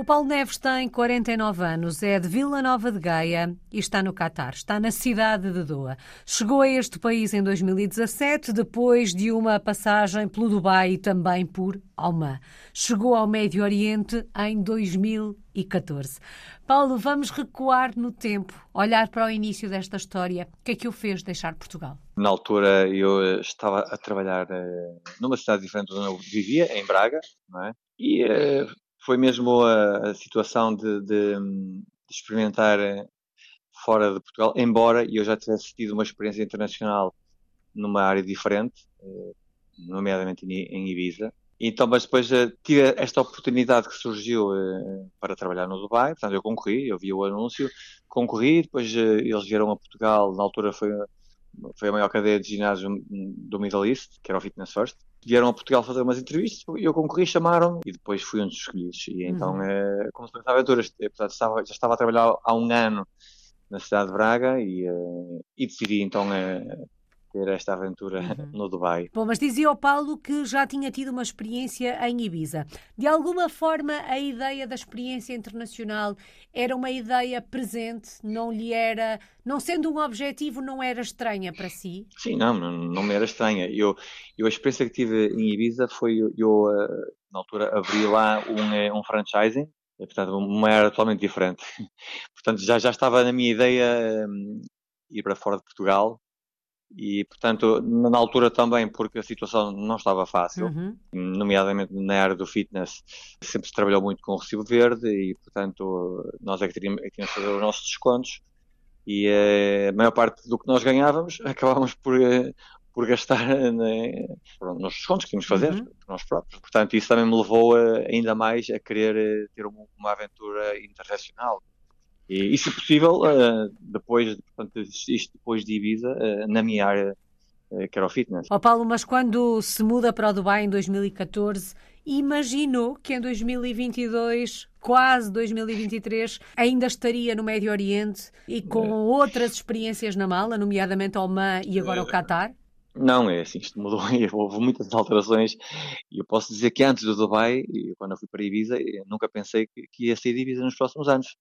O Paulo Neves tem 49 anos, é de Vila Nova de Gaia e está no Catar. Está na cidade de Doha. Chegou a este país em 2017, depois de uma passagem pelo Dubai e também por Oman. Chegou ao Médio Oriente em 2014. Paulo, vamos recuar no tempo, olhar para o início desta história. O que é que o fez deixar Portugal? Na altura eu estava a trabalhar eh, numa cidade diferente onde eu vivia, em Braga, não é? E eh, foi mesmo a, a situação de, de, de, experimentar eh, fora de Portugal, embora eu já tivesse tido uma experiência internacional numa área diferente, eh, nomeadamente em Ibiza. Então, mas depois eh, tive esta oportunidade que surgiu para trabalhar no Dubai, portanto eu concorri, eu vi o anúncio, concorri, depois eles vieram a Portugal, na altura foi, foi a maior cadeia de ginásio do Middle East, que era o Fitness First, vieram a Portugal fazer umas entrevistas, eu concorri, chamaram e depois fui um dos escolhidos. E então, uhum. como se fosse aventuras, portanto, estava, já estava a trabalhar há um ano na cidade de Braga e, uh, e decidi então uh, ter esta aventura uhum. no Dubai. Bom, mas dizia o Paulo que já tinha tido uma experiência em Ibiza. De alguma forma, a ideia da experiência internacional era uma ideia presente, não lhe era, não sendo um objetivo, não era estranha para si? Sim, não, não, não me era estranha. Eu, eu a experiência que tive em Ibiza foi, eu, eh, na altura abri lá um, eh, um franchising, portanto, uma era totalmente diferente. portanto, já, já estava na minha ideia um, ir para fora de Portugal, e, portanto, na altura também, porque a situação não estava fácil, uhum. nomeadamente na área do fitness, sempre se trabalhou muito com o recibo verde e, portanto, nós é que tínhamos, é que fazer os nossos descontos e eh, a maior parte do que nós ganhávamos acabávamos por, eh, por gastar né, nos descontos que tínhamos que fazer uhum. por nós próprios. Portanto, isso também me levou a, ainda mais a querer eh, ter uma, uma aventura internacional e, e se possível, uh, depois, portanto, isto depois de Ibiza, uh, na minha área, uh, que era o fitness. Ó oh Paulo, mas quando se muda para o Dubai em 2014, imaginou que em 2022, quase 2023, ainda estaria no Médio Oriente e com outras experiências na mala, nomeadamente Oman e agora o Qatar? Não, é assim, isto mudou, houve muitas alterações e eu posso dizer que antes do Dubai, quando eu fui para Ibiza, nunca pensei que, que ia sair de Ibiza nos próximos anos.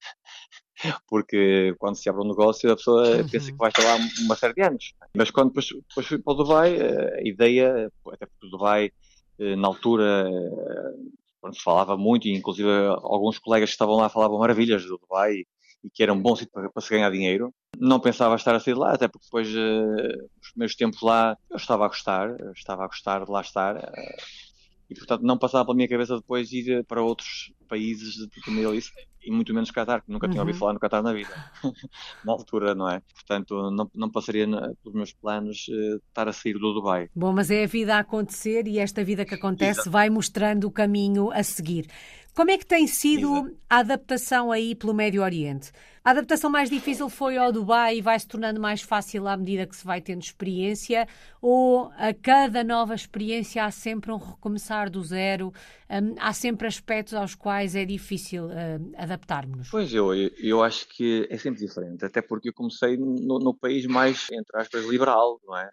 Porque quando se abre um negócio, a pessoa pensa que vai estar lá uma série de anos. Mas quando depois, depois fui para o Dubai, a ideia, até porque o Dubai, eh, na altura, eh, quando se falava muito, e inclusive alguns colegas que estavam lá falavam maravilhas do Dubai e que era um bom sítio para, para, se ganhar dinheiro. Não pensava estar a sair de lá, até porque depois, uh, os primeiros tempos lá, eu estava a gostar, estava a gostar de lá estar. Uh, e, portanto, não passava pela minha cabeça depois ir para outros países tipo Middle East, e muito menos Qatar, que nunca uhum. tinha ouvido uhum. falar no Qatar na vida, na altura, não é? Portanto, não, não passaria pelos meus planos uh, estar a sair do Dubai. Bom, mas é a vida a acontecer e esta vida que acontece Exato. vai mostrando o caminho a seguir. Como é que tem sido Exato. a adaptação aí pelo Médio Oriente? A adaptação mais difícil foi ao Dubai e vai se tornando mais fácil à medida que se vai tendo experiência? Ou a cada nova experiência há sempre um recomeçar do zero? Um, há sempre aspectos aos quais é difícil uh, adaptarmos? Pois eu, eu acho que é sempre diferente, até porque eu comecei no, no país mais, entre aspas, liberal, não é?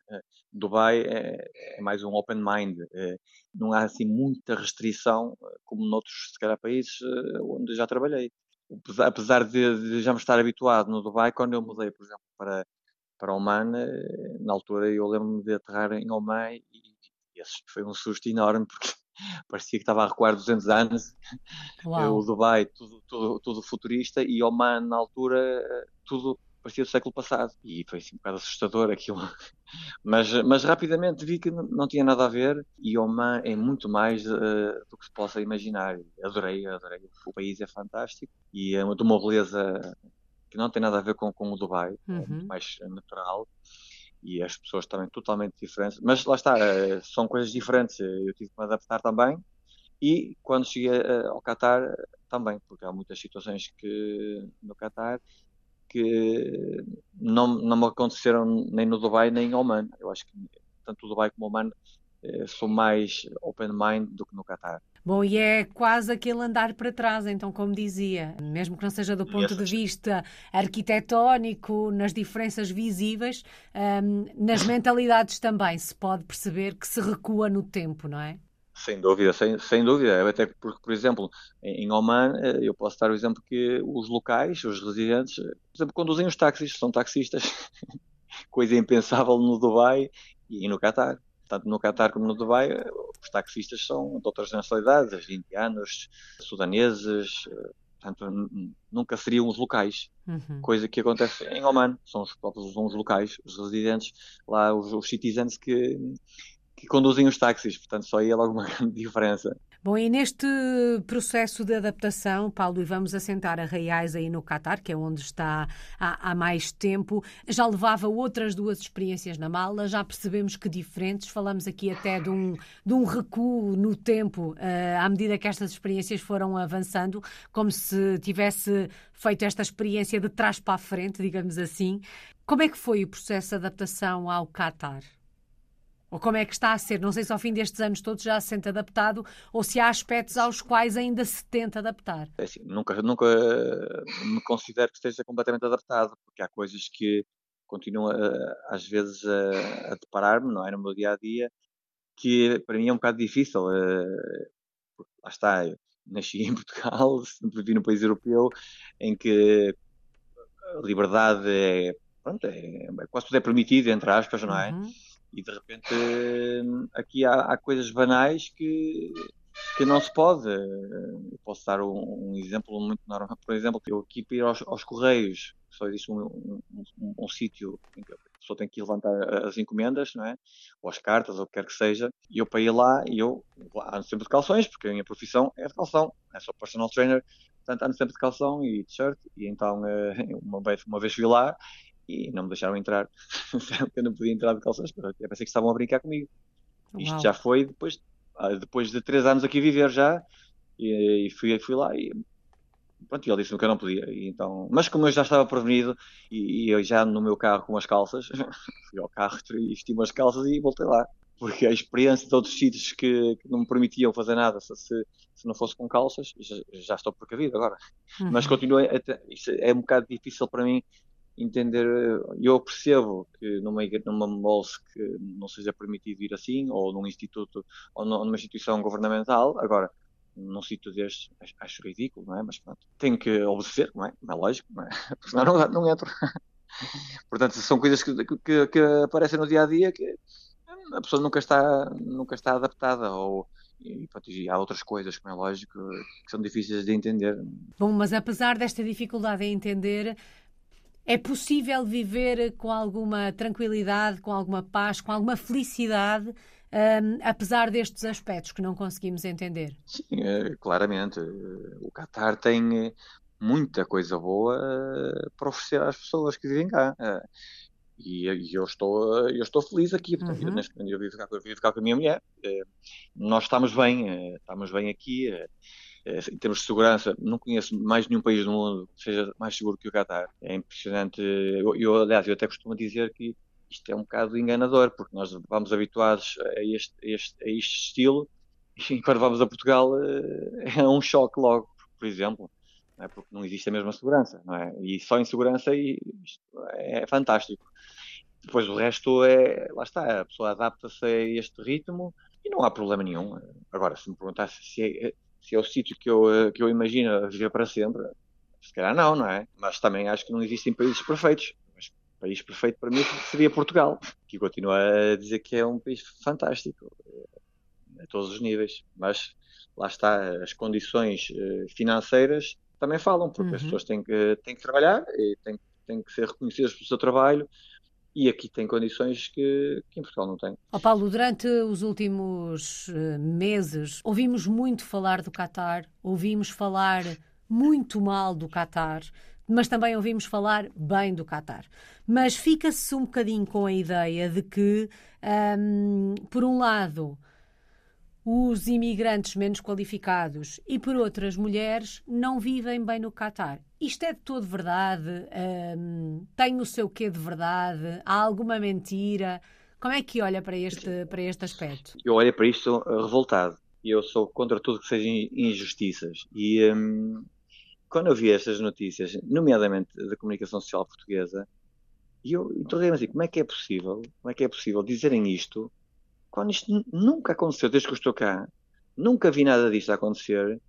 Dubai é, é mais um open mind, é, não há assim muita restrição como noutros, se calhar, países eh, onde já trabalhei. Apesar de, de, já me estar habituado no Dubai, quando eu mudei, por exemplo, para, para Oman, eh, na altura eu lembro-me de aterrar em Oman e, e esse foi um susto enorme, porque parecia que estava a recuar 200 anos. Uau. O Dubai, tudo, tudo, tudo futurista, e Oman, na altura, eh, tudo parecia do século passado. E foi assim um bocado assustador aquilo. Mas, mas rapidamente vi que não tinha nada a ver e Oman é muito mais uh, do que se possa imaginar. Adorei, adorei. O país é fantástico e é de uma beleza que não tem nada a ver com, com o Dubai, é uhum. é muito mais natural e as pessoas também totalmente diferentes. Mas lá está, uh, são coisas diferentes. Eu tive que me adaptar também. E quando cheguei ao Qatar, também, porque há muitas situações que no Qatar que não, não me aconteceram nem no Dubai nem em Oman. Eu acho que tanto o Dubai como o Oman eh, sou mais open mind do que no Qatar. Bom, e é quase aquele andar para trás, então, como dizia, mesmo que não seja do ponto de vista arquitetónico, nas diferenças visíveis, um, nas mentalidades também se pode perceber que se recua no tempo, não é? Sem dúvida, sem, sem dúvida. Até porque, por exemplo, em Oman, eh, eu posso dar o exemplo que os locais, os residentes, por exemplo, conduzem os táxis, são taxistas. Coisa impensável no Dubai e no Catar. Tanto no Catar como no Dubai, os taxistas são de outras nacionalidades, indianos, sudaneses, portanto, nunca seriam os locais. Uhum. Coisa que acontece em Oman, são os próprios são os locais, os residentes, lá os, os citizens que, que conduzem os táxis, portanto só aí é logo uma grande diferença. Bom, e neste processo de adaptação, Paulo, e vamos assentar a Reais aí no Catar, que é onde está há, há, mais tempo, já levava outras duas experiências na mala, já percebemos que diferentes, falamos aqui até de um, de um recuo no tempo, uh, à medida que estas experiências foram avançando, como se tivesse feito esta experiência de trás para a frente, digamos assim. Como é que foi o processo de adaptação ao Catar? Ou como é que está a ser? Não sei se ao fim destes anos todos já se sente adaptado ou se há aspectos aos quais ainda se tenta adaptar. É assim, nunca, nunca me considero que esteja completamente adaptado, porque há coisas que continuo às vezes a, a deparar-me, não é? No meu dia a dia, que para mim é um bocado difícil. Uh, lá está, nasci em Portugal, sempre vivi num país europeu em que a liberdade é, pronto, é, é quase tudo é permitido, entre aspas, não é? Uhum e de repente aqui há, há coisas banais que, que não se pode. Eu posso dar um, um, exemplo muito normal. Por exemplo, eu aqui para ir aos, aos Correios, só existe um, um, um, um sítio em que a pessoa tem que ir levantar as encomendas, não é? Ou as cartas, ou o que quer que seja. E eu para ir lá, e eu ando sempre de calções, porque a minha profissão é de calção, é só personal trainer, portanto ando sempre de calção e t-shirt. E então, eh, uma vez, uma vez fui lá e não me deixaram entrar. eu não podia entrar de calças, eu pensei que estavam a brincar comigo. Uau. Isto já foi depois, ah, depois de três anos aqui a viver já, e, e fui, fui lá e pronto, ele disse-me que eu não podia. Então, mas como eu já estava prevenido e, e, eu já no meu carro com as calças, fui ao carro e vesti umas calças e voltei lá. Porque a experiência de outros sítios que, que não me permitiam fazer nada se, se não fosse com calças, já, já estou precavido agora. Uhum. Mas continua, isso é um bocado difícil para mim entender, eu percebo que numa, numa MOLS que não seja permitido ir assim, ou num instituto, ou numa instituição governamental, agora, num sítio destes, acho ridículo, não é? Mas pronto, tenho que obedecer, não é? Não é lógico, não é? Porque senão não, não entro. Portanto, são coisas que, que, que, aparecem no dia a dia que a pessoa nunca está, nunca está adaptada, ou e, pronto, e há outras coisas, como é lógico, que são difíceis de entender. Bom, mas apesar desta dificuldade em entender, é possível viver com alguma tranquilidade, com alguma paz, com alguma felicidade, um, apesar destes aspectos que não conseguimos entender? Sim, é, claramente. O Qatar tem muita coisa boa para oferecer às pessoas que vivem cá. E, eu, estou, eu estou feliz aqui, portanto, uhum. eu, eu, vivo cá, eu vivo cá com a minha mulher. Nós estamos bem, estamos bem aqui eh, em termos de segurança, não conheço mais nenhum país do mundo que seja mais seguro que o Qatar. É impressionante. Eu, eu, aliás, eu até costumo dizer que isto é um bocado enganador, porque nós vamos habituados a este, a este, a este estilo e quando vamos a Portugal eh, é um choque logo, por exemplo, é? porque não existe a mesma segurança, não é? E só em segurança é fantástico. Depois o resto é, lá está, a pessoa adapta-se a este ritmo e não há problema nenhum. Agora, se me perguntasse se é, se é o sítio que eu, eh, que eu imagino viver para sempre, se calhar não, não é? Mas também acho que não existem países perfeitos. Mas o país perfeito para mim seria Portugal, que continua a dizer que é um país fantástico eh, a todos os níveis. Mas lá está, as condições eh, financeiras também falam, porque uhum. as pessoas têm que, têm que trabalhar e têm, têm que ser reconhecidas pelo seu trabalho e aqui tem condições que, que em Portugal não tem. Oh Paulo, durante os últimos uh, meses ouvimos muito falar do Qatar, ouvimos falar muito mal do Qatar, mas também ouvimos falar bem do Qatar. Mas fica-se um bocadinho com a ideia de que, um, por um lado, os imigrantes menos qualificados e, por outras mulheres, não vivem bem no Catar. Isto é de todo verdade? Um, tem o seu quê de verdade? Há alguma mentira? Como é que olha para este, para este aspecto? Eu olho para isto revoltado. Eu sou contra tudo que sejam injustiças. E um, quando eu vi estas notícias, nomeadamente da comunicação social portuguesa, eu interroguei-me assim, como é que é possível, como é que é possível dizerem isto quando isto nunca aconteceu desde que eu estou cá. Nunca vi nada disto acontecer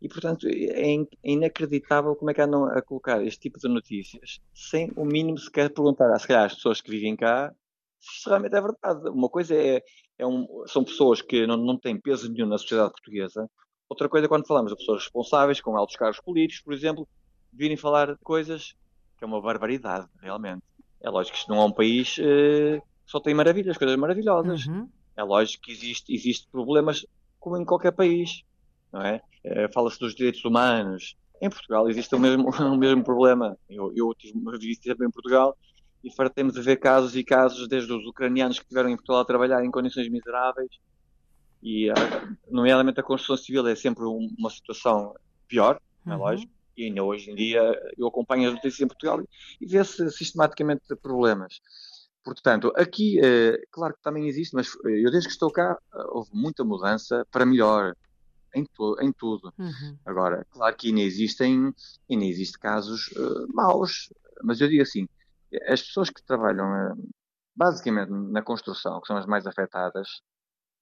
e, portanto, é, é inacreditável como é que andam a colocar este tipo de notícias sem o mínimo sequer perguntar, se calhar, às pessoas que vivem cá se isto realmente é verdade. Uma coisa é, é um, são pessoas que não, não têm peso nenhum na sociedade portuguesa. Outra coisa é quando falamos de pessoas responsáveis, com altos cargos políticos, por exemplo, virem falar de coisas que é uma barbaridade, realmente. É lógico que isto não é um país uh, que só tem maravilhas, coisas maravilhosas. Uhum. É lógico que existe, existe problemas como em qualquer país, não é? Uh, Fala-se dos direitos humanos. Em Portugal existe o mesmo, o mesmo problema. Eu, eu tive uma visita em Portugal e fartemos de ver casos e casos, desde os ucranianos que estiveram em Portugal a trabalhar em condições miseráveis, e, ah, nomeadamente, a construção civil é sempre uma situação pior, é uhum. lógico, e ainda hoje em dia eu acompanho as notícias em Portugal e vê-se sistematicamente problemas. Portanto, aqui, eh, claro que também existe, mas eh, eu desde que estou cá houve muita mudança para melhor em, to em tudo. Uhum. Agora, claro que ainda existem, ainda existem casos uh, maus, mas eu digo assim, as pessoas que trabalham basicamente na construção, que são as mais afetadas,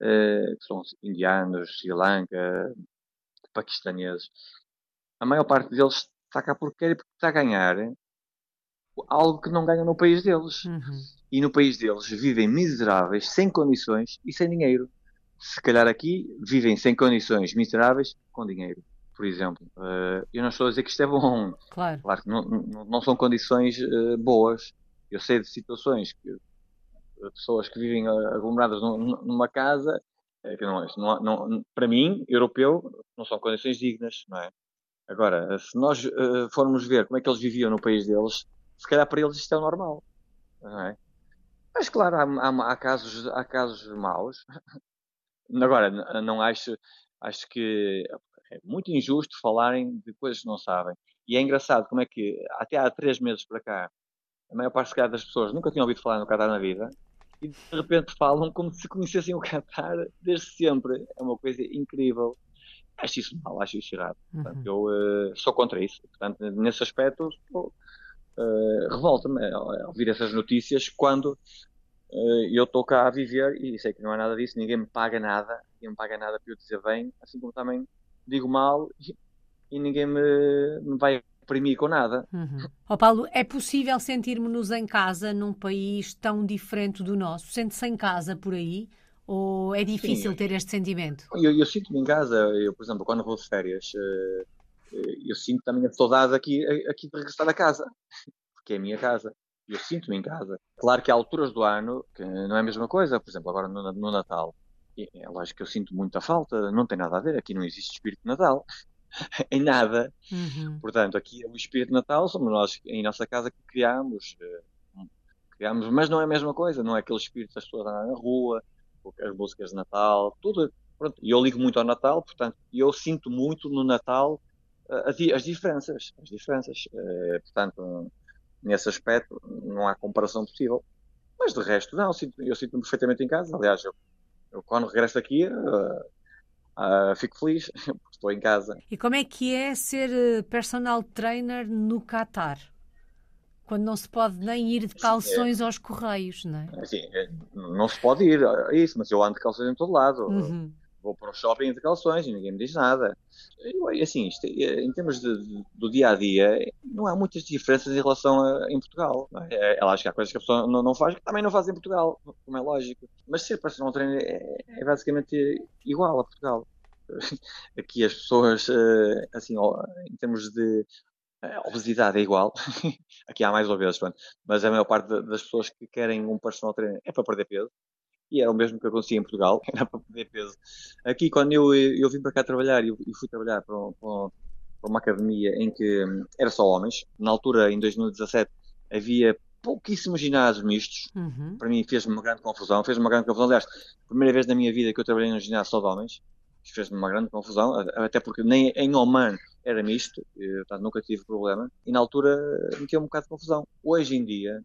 que são indianos, Sri Lanka, paquistaneses, a maior parte deles está cá porque quer porque está a ganhar algo que não ganham no país deles. Uhum. E no país deles vivem miseráveis, sem condições e sem dinheiro. Se calhar aqui vivem sem condições miseráveis com dinheiro, por exemplo. Uh, eu não estou a dizer que isto é bom. Claro. Claro não, não, são condições uh, boas. Eu sei de situações que pessoas que vivem aglomeradas numa casa, que não, não, não, para mim, europeu, não são condições dignas, não é? Agora, se nós formos ver como é que eles viviam no país deles, se calhar para eles isto é o normal. Não é? Mas claro, há, há, há, casos, há casos maus. Agora, não acho, acho que é muito injusto falarem de coisas que não sabem. E é engraçado como é que até há três meses para cá, a maior parte das pessoas nunca tinham ouvido falar no Qatar na vida e de repente falam como se conhecessem o Qatar desde sempre. É uma coisa incrível acho isso mal, acho isso errado. Portanto, uhum. eu uh, sou contra isso. Portanto, nesse aspecto, uh, revolta-me ao ouvir essas notícias quando uh, eu estou cá a viver e sei que não é nada disso, ninguém me paga nada, ninguém me paga nada para eu dizer bem, assim como também digo mal e, e ninguém me, me vai oprimir com nada. Uhum. Oh, Paulo, é possível sentirmos-nos em casa num país tão diferente do nosso? Sente-se em casa por aí? Ou é difícil Sim, ter este sentimento? Eu, eu sinto-me em casa, eu, por exemplo, quando vou de férias, eh, eh, eu sinto também a saudade aqui, aqui de regressar a casa, porque é a minha casa. Eu sinto-me em casa. Claro que há alturas do ano que não é a mesma coisa, por exemplo, agora no, no Natal. É lógico que eu sinto muita falta, não tem nada a ver, aqui não existe espírito de Natal. em nada. Uhum. Portanto, aqui o espírito de Natal somos nós em nossa casa que criamos, eh, criamos, mas não é a mesma coisa, não é aquele espírito das pessoas na rua, as músicas de Natal, tudo. Pronto, eu ligo muito ao Natal, portanto, eu sinto muito no Natal uh, as, as, diferenças. As diferenças. Uh, portanto, nesse aspecto, não há comparação possível. Mas de resto, não, eu sinto-me sinto perfeitamente em casa. Aliás, eu, eu quando regresso aqui, uh, fico feliz, porque estou em casa. E como é que é ser personal trainer no Qatar? quando não se pode nem ir de calções é. aos correios, não é? Assim, não se pode ir, é isso, mas eu ando de calções em todo lado. Uhum. Vou para o shopping de calções e ninguém me diz nada. E, assim, em termos de, de, do dia a dia, não há muitas diferenças em relação a em Portugal. Não é? é, acho que há coisas que a pessoa não, não faz que também não faz em Portugal, como é lógico. Mas ser personal trainer é, é basicamente igual a Portugal. Aqui as pessoas, eh, assim, em termos de a obesidade é igual. Aqui há mais obesos, mas a maior parte das pessoas que querem um personal trainer é para perder peso. E era o mesmo que acontecia em Portugal, era para perder peso. Aqui, quando eu, eu vim para cá trabalhar e fui trabalhar para, para, para uma academia em que hum, era só homens, na altura, em 2017, havia pouquíssimos ginásios mistos. Uhum. Para mim fez-me uma grande confusão. Fez-me uma grande confusão. Aliás, primeira vez na minha vida que eu trabalhei num ginásio só de homens. Fez-me uma grande confusão, até porque nem em Oman era misto, eu, portanto, nunca tive problema, e na altura metia um bocado de confusão. Hoje em dia,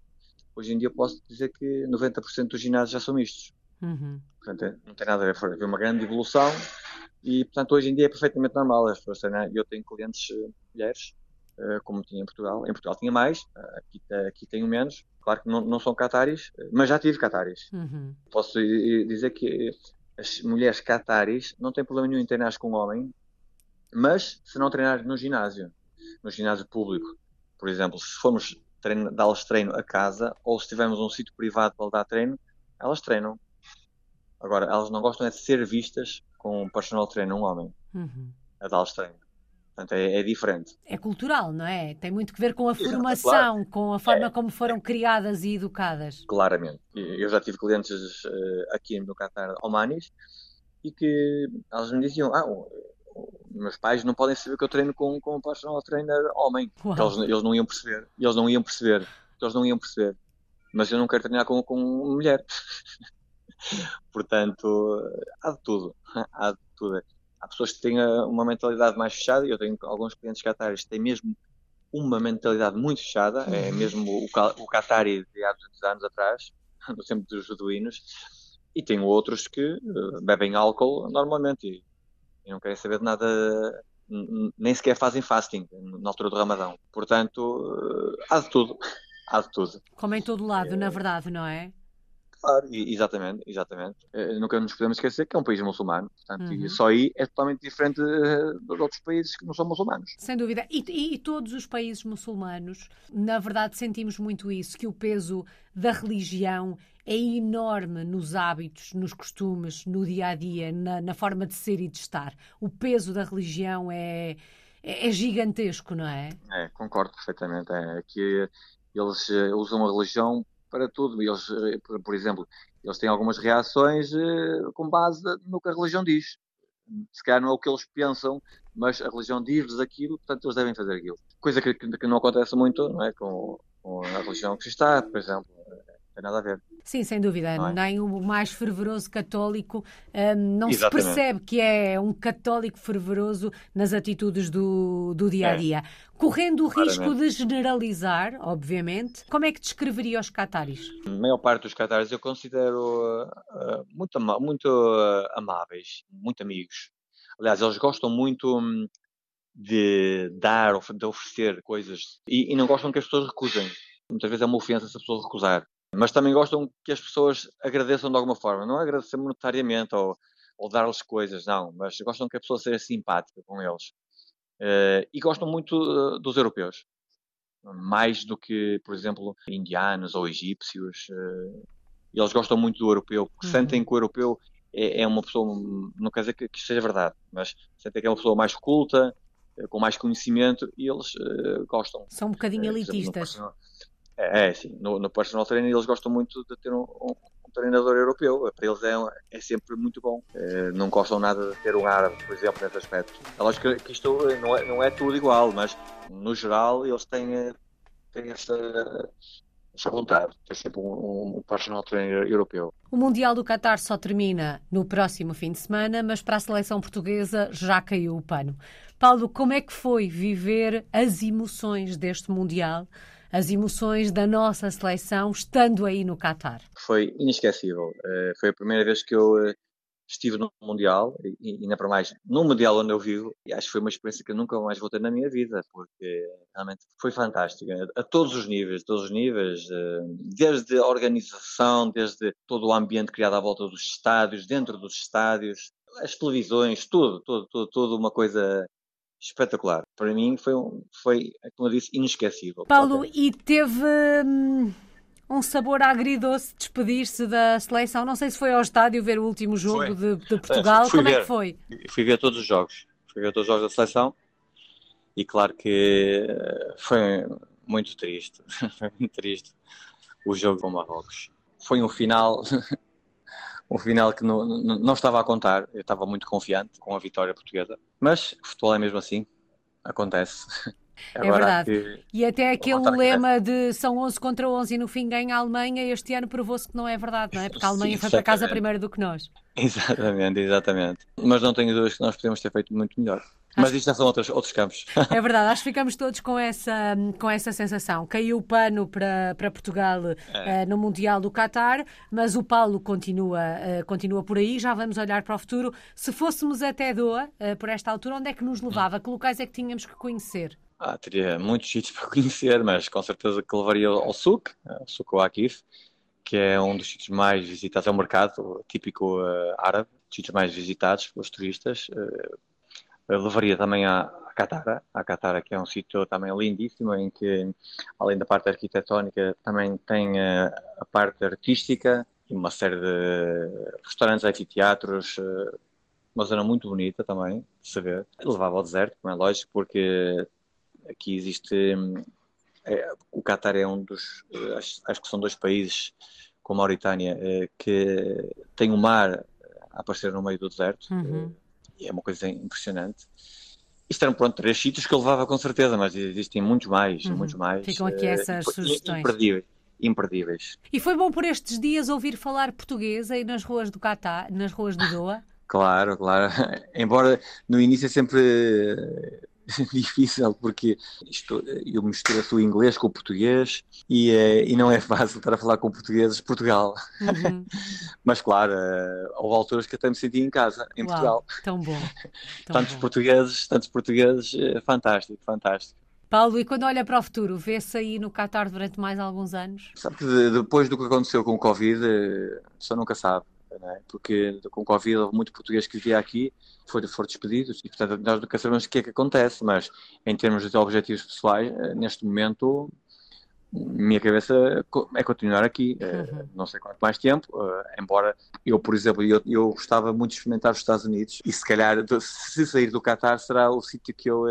hoje em dia posso dizer que 90% dos ginásios já são mistos. Uhum. Portanto, é, não tem nada a ver, foi uma grande evolução e, portanto, hoje em dia é perfeitamente normal. As pessoas têm, eu tenho clientes eh, mulheres, eh, como tinha em Portugal. Em Portugal tinha mais, eh, aqui, aqui tenho menos. Claro que não, não são cataris, mas já tive cataris. Uhum. Posso dizer que as mulheres cataris não têm problema nenhum em treinar com um homem, mas se não treinar no ginásio, no ginásio público, por exemplo, se formos dar-lhes treino a casa ou se tivermos um sítio privado para dar treino, elas treinam. Agora, elas não gostam é de ser vistas com um personal trainer, um homem, uhum. a dar-lhes treino. Portanto, é, é, diferente. É cultural, não é? Tem muito que ver com a formação, claro. com a forma é. como foram criadas e educadas. Claramente. Eu já tive clientes uh, aqui no Qatar, Omanis, e que elas me diziam: Ah, meus pais não podem saber que eu treino com, com um personal trainer homem. Eles, eles, não iam perceber. Eles não iam perceber. Eles não iam perceber. Mas eu não quero treinar com, com mulher. Portanto, há de tudo. Há de tudo. Há pessoas que têm uma mentalidade mais fechada, e eu tenho alguns clientes cataris que têm mesmo uma mentalidade muito fechada, é uhum. mesmo o, o Qatari de há 200 anos atrás, no tempo dos beduínos, e tenho outros que uh, bebem álcool normalmente e, não querem saber de nada, nem sequer fazem fasting na altura do Ramadão. Portanto, uh, há de tudo. Há de tudo. Como em todo lado, é... na verdade, não é? Claro, exatamente, exatamente. Nunca nos podemos esquecer que é um país muçulmano, portanto, uhum. e só aí é totalmente diferente uh, dos outros países que não são muçulmanos. Sem dúvida. E, e, e, todos os países muçulmanos, na verdade, sentimos muito isso, que o peso da religião é enorme nos hábitos, nos costumes, no dia a dia, na, na forma de ser e de estar. O peso da religião é, é, é gigantesco, não é? É, concordo perfeitamente. É que eles eh, usam a religião para tudo. Eles, eh, por exemplo, eles têm algumas reações eh, com base no que a religião diz. Se calhar não é o que eles pensam, mas a religião diz-lhes aquilo, portanto eles devem fazer aquilo. Coisa que, que não acontece muito não é? com, com a religião cristã, por exemplo tem nada a ver. Sim, sem dúvida. É? Nem o mais fervoroso católico um, não Exatamente. se percebe que é um católico fervoroso nas atitudes do, do dia a é. dia. É. Correndo o Claramente. risco de generalizar, obviamente, como é que descreveria os cataris? A maior parte dos cataris eu considero uh, muito, muito uh, amáveis, muito amigos. Aliás, eles gostam muito hum, de dar, de oferecer coisas e, e não gostam que as pessoas recusem. Muitas vezes é uma ofensa se a pessoa recusar mas também gostam que as pessoas agradeçam de alguma forma. Não agradecer monetariamente ou, ou dar-lhes coisas, não, mas gostam que a pessoa seja simpática com eles. Uh, e gostam muito uh, dos europeus, mais do que, por exemplo, indianos ou egípcios. Uh, eles gostam muito do europeu, porque uhum. sentem que o europeu é, é, uma pessoa, não quer dizer que, que seja verdade, mas sentem que é uma pessoa mais culta, com mais conhecimento, e eles gostam. São um bocadinho elitistas. Exemplo, é, é sim. No, no personal training eles gostam muito de ter um, um, um treinador europeu. Para eles é, é sempre muito bom. É, não gostam nada de ter um árabe, por exemplo, nesse aspecto. É lógico que, isto não é, não é tudo igual, mas no geral eles têm, têm essa, essa vontade de ter sempre um, um, personal trainer europeu. O Mundial do Qatar só termina no próximo fim de semana, mas para a seleção portuguesa já caiu o pano. Paulo, como é que foi viver as emoções deste Mundial? As emoções da nossa seleção estando aí no Qatar? Foi inesquecível. Uh, foi a primeira vez que eu uh, estive no Mundial e, ainda para mais no Mundial onde eu vivo e acho que foi uma experiência que nunca mais vou ter na minha vida porque realmente foi fantástica a todos os níveis, todos os níveis uh, desde a organização, desde todo o ambiente criado à volta dos estádios, dentro dos estádios, as televisões, tudo, tudo, tudo, tudo uma coisa espetacular. Para mim foi, foi como eu disse, inesquecível. Paulo, e teve hum, um sabor agridoce despedir-se da seleção? Não sei se foi ao estádio ver o último jogo de, de, Portugal. Como ver, é que foi? Fui ver todos os jogos. Fui ver todos os jogos da seleção e claro que eh, foi muito triste. foi muito triste o jogo com Marrocos. Foi um final um final que não, não, estava a contar. Eu estava muito confiante com a vitória portuguesa. Mas o futebol é mesmo assim. Acontece. É verdade. Que... E até aquele lema de são 11 contra 11 e no fim ganha a Alemanha, este ano provou-se que não é verdade, não é? Porque a Alemanha Sim, foi para casa primeiro do que nós. Exatamente, exatamente. Mas não tenho dúvidas que nós podemos ter feito muito melhor. Mas isto já são outros, outros campos. É verdade, acho que ficamos todos com essa, com essa sensação. Caiu o pano para, para Portugal é. uh, no Mundial do Qatar, mas o Paulo continua, uh, continua por aí. Já vamos olhar para o futuro. Se fôssemos até Doa, uh, por esta altura, onde é que nos levava? Que locais é que tínhamos que conhecer? Ah, teria muitos sítios para conhecer, mas com certeza que levaria ao Souk, ao Souk Wakif, que é um dos sítios mais visitados, é um mercado típico árabe sítios mais visitados pelos turistas. Levaria também a Catara, a Catara que é um sítio também lindíssimo, em que, além da parte arquitetónica, também tem a, a parte artística e uma série de restaurantes, anfiteatros, uma zona muito bonita também, de saber. Levava ao deserto, como é lógico, porque aqui existe. É, o Qatar é um dos. Acho, acho, que são dois países, com a Mauritânia, é, que tem o mar a aparecer no meio do deserto. Uhum. É uma coisa impressionante. Isto eram, pronto, três sítios que eu levava com certeza, mas existem muitos mais, uhum. muitos mais. Ficam aqui eh, essas sugestões. Imperdíveis imperdíveis. E foi bom por estes dias ouvir falar português aí nas ruas do Catar, nas ruas do Doha? Claro, claro. Embora no início é sempre difícil, porque isto, eu misturo o inglês com o português e, é, e não é fácil estar a falar com portugueses de Portugal. Uhum. Mas claro, eh, houve alturas que até me senti em casa, em Uau, Portugal. Tão bom. Tão tantos bom. portugueses, tantos portugueses, fantástico, fantástico. Paulo, e quando olha para o futuro, vê-se aí no Qatar durante mais alguns anos? Sabe que depois do que aconteceu com o Covid, só nunca sabe é? porque com Covid houve muito português que vivia aqui, foram, foram despedidos e, portanto, nós nunca sabemos o que é que acontece, mas em termos de objetivos pessoais, eh, neste momento, minha cabeça é continuar aqui, eh, uhum. não sei quanto mais tempo, eh, embora eu, por exemplo, eu, eu gostava muito de experimentar os Estados Unidos e se calhar, se sair do Qatar, será o sítio que eu,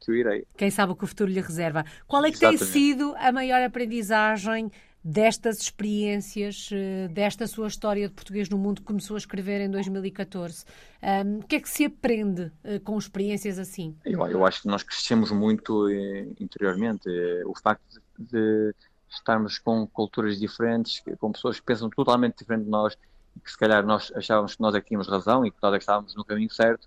que eu irei. Quem sabe o que o futuro lhe reserva. Qual é que Exatamente. tem sido a maior aprendizagem destas experiências, eh, desta sua história de português no mundo que começou a escrever em 2014. Um, o que é que se aprende uh, com experiências assim? Eu, eu, acho que nós crescemos muito eh, interiormente. O facto de estarmos com culturas diferentes, com pessoas que pensam totalmente diferente de nós e que se calhar nós achávamos que nós é que tínhamos razão e que nós é que estávamos no caminho certo,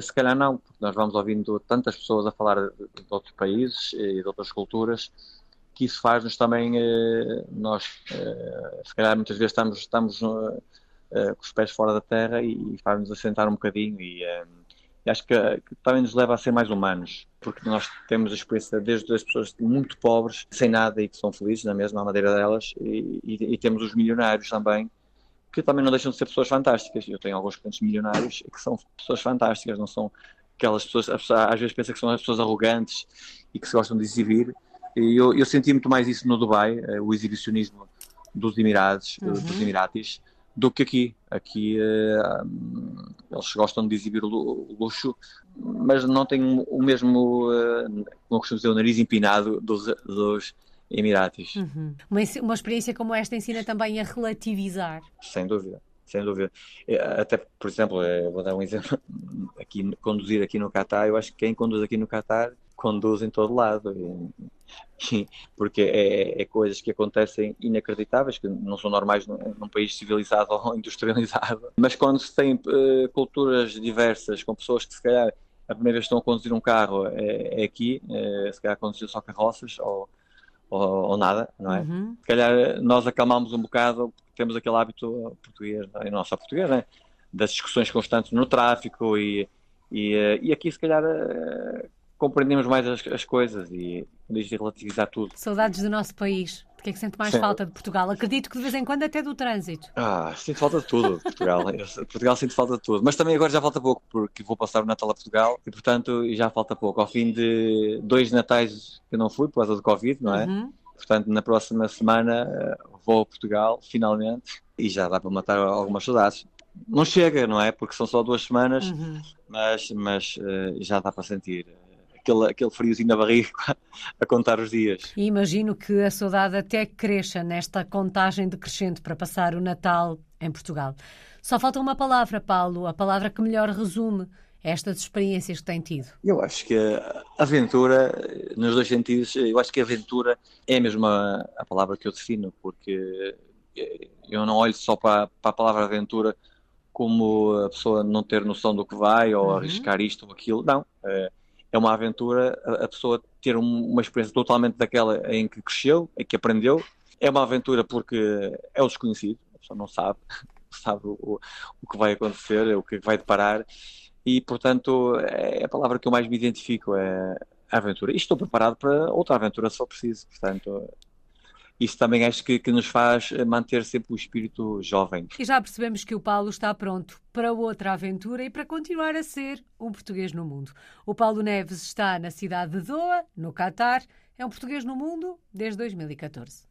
se calhar não, porque nós vamos ouvindo tantas pessoas a falar de, de outros países e de outras culturas que isso faz-nos também, eh, nós, eh, se calhar muitas vezes estamos, estamos eh, com os pés fora da terra e faz-nos assentar um bocadinho e, e acho que, que, também nos leva a ser mais humanos, porque nós temos a experiência desde as pessoas muito pobres, sem nada e que são felizes na mesma maneira delas, e, e, e, temos os milionários também, que também não deixam de ser pessoas fantásticas. Eu tenho alguns clientes milionários que são pessoas fantásticas, não são aquelas pessoas, às vezes pensa que são as pessoas arrogantes e que se gostam de exibir, e eu, eu senti muito mais isso no Dubai, eh, o exibicionismo dos Emirados, uhum. dos Emiratis, do que aqui. Aqui uh, eles gostam de exibir o luxo, mas não têm o mesmo, uh, como costumo dizer, o nariz empinado dos, dos Emiratis. Uhum. Uma, uma experiência como esta ensina também a relativizar. Sem dúvida sem dúvida. Até, por exemplo, vou dar um exemplo, aqui, conduzir aqui no Qatar, eu acho que quem conduz aqui no Qatar conduz em todo lado. E, porque é, é, coisas que acontecem inacreditáveis, que não são normais num, num país civilizado ou industrializado. Mas quando se tem uh, culturas diversas, com pessoas que se calhar a primeira vez estão a conduzir um carro é, é aqui, é, se calhar conduzir só carroças ou, ou, ou nada, não é? Uhum. Se calhar nós acalmamos um bocado, temos aquele hábito português, e não só português, né? das discussões constantes no tráfico e, e, eh, e aqui se calhar compreendemos mais as, as coisas e podemos relativizar tudo. Saudades do nosso país. De que é que sente mais Sim. falta de Portugal? Acredito que de vez em quando até do trânsito. Ah, sinto falta de tudo, Portugal. Portugal sinto falta de tudo. Mas também agora já falta pouco, porque vou passar o Natal a Portugal e, portanto, já falta pouco. Ao fim de dois Natais que eu não fui por causa do Covid, não é? Uhum. Portanto, na próxima semana eh, vou a Portugal, finalmente, e já dá para matar algumas saudades. Não chega, não é? Porque são só duas semanas, uhum. mas, mas uh, já dá para sentir aquele, aquele friozinho na barriga a contar os dias. E imagino que a saudade até cresça nesta contagem decrescente para passar o Natal em Portugal. Só falta uma palavra, Paulo, a palavra que melhor resume estas experiências que tem tido? Eu acho que a aventura, nos dois sentidos, eu acho que a aventura é mesmo a, a palavra que eu defino, porque eu não olho só para, para, a palavra aventura como a pessoa não ter noção do que vai ou uhum. arriscar isto ou aquilo. Não. É, é uma aventura a, pessoa ter uma experiência totalmente daquela em que cresceu, em que aprendeu. É uma aventura porque é o desconhecido, a pessoa não sabe, sabe o, o que vai acontecer, o que vai deparar, e portanto é a palavra que eu mais me identifico, é a aventura. E estou preparado para outra aventura se for preciso, portanto isso também acho que, que nos faz manter sempre o espírito jovem. E já percebemos que o Paulo está pronto para outra aventura e para continuar a ser um português no mundo. O Paulo Neves está na cidade de Doha, no Catar. É um português no mundo desde 2014.